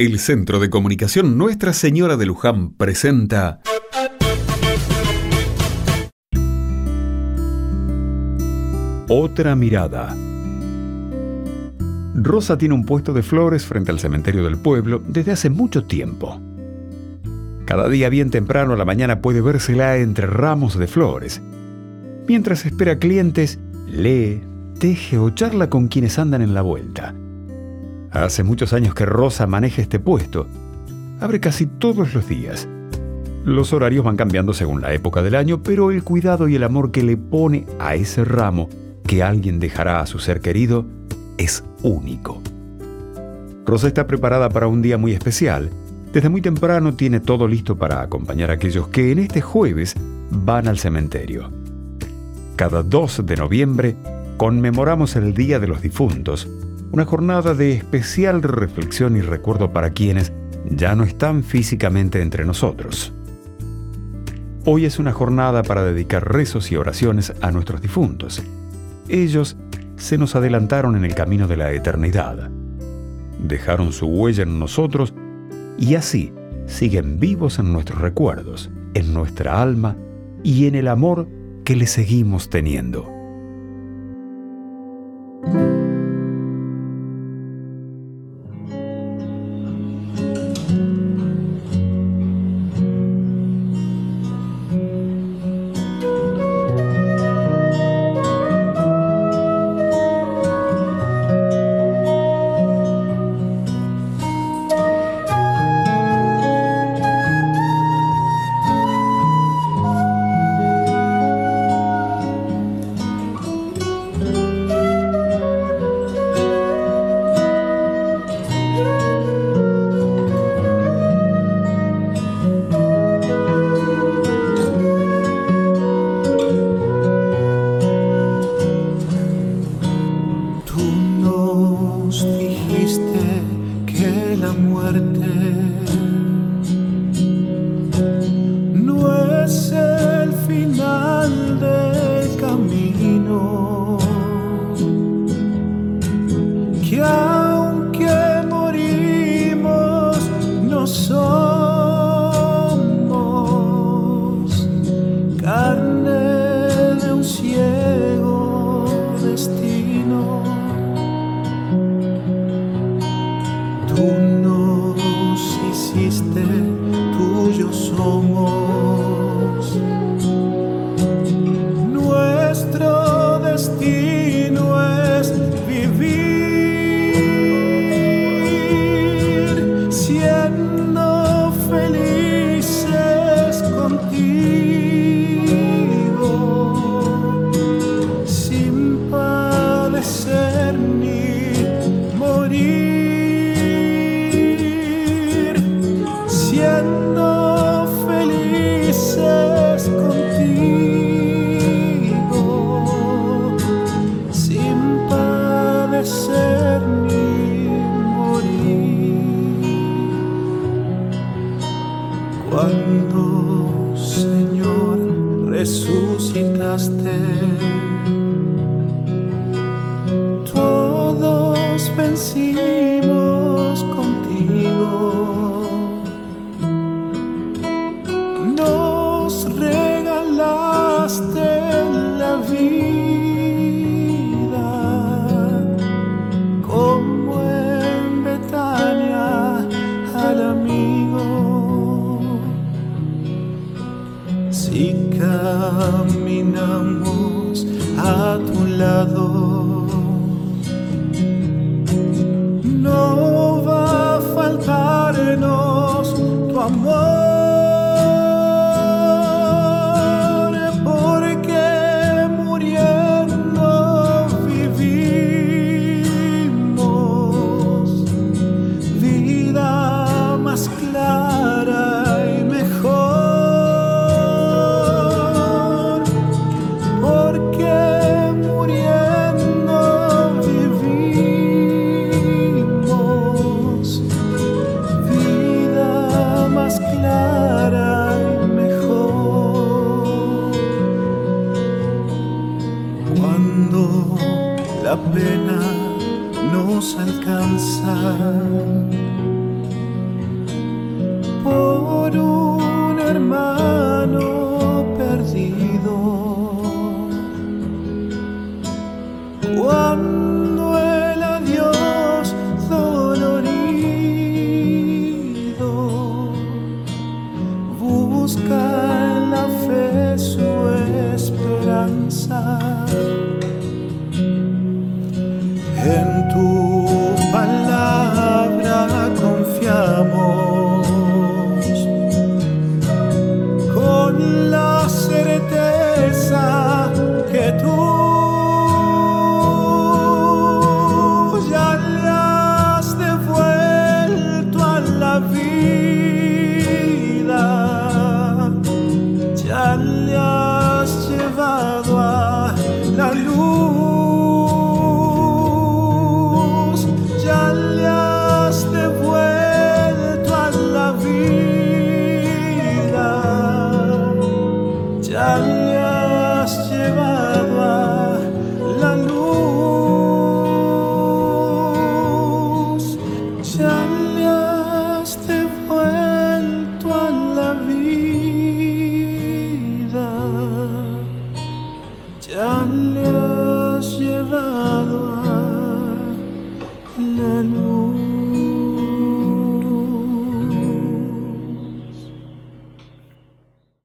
El Centro de Comunicación Nuestra Señora de Luján presenta Otra mirada. Rosa tiene un puesto de flores frente al cementerio del pueblo desde hace mucho tiempo. Cada día bien temprano a la mañana puede vérsela entre ramos de flores. Mientras espera clientes, lee, teje o charla con quienes andan en la vuelta. Hace muchos años que Rosa maneja este puesto. Abre casi todos los días. Los horarios van cambiando según la época del año, pero el cuidado y el amor que le pone a ese ramo que alguien dejará a su ser querido es único. Rosa está preparada para un día muy especial. Desde muy temprano tiene todo listo para acompañar a aquellos que en este jueves van al cementerio. Cada 2 de noviembre conmemoramos el Día de los Difuntos, una jornada de especial reflexión y recuerdo para quienes ya no están físicamente entre nosotros. Hoy es una jornada para dedicar rezos y oraciones a nuestros difuntos. Ellos se nos adelantaron en el camino de la eternidad. Dejaron su huella en nosotros y así siguen vivos en nuestros recuerdos, en nuestra alma y en el amor que le seguimos teniendo. Cuando, Señor, resucitaste. Todos vencimos a tu lado, nos alcanza por un hermano perdido. Cuando vida. ya le has llevado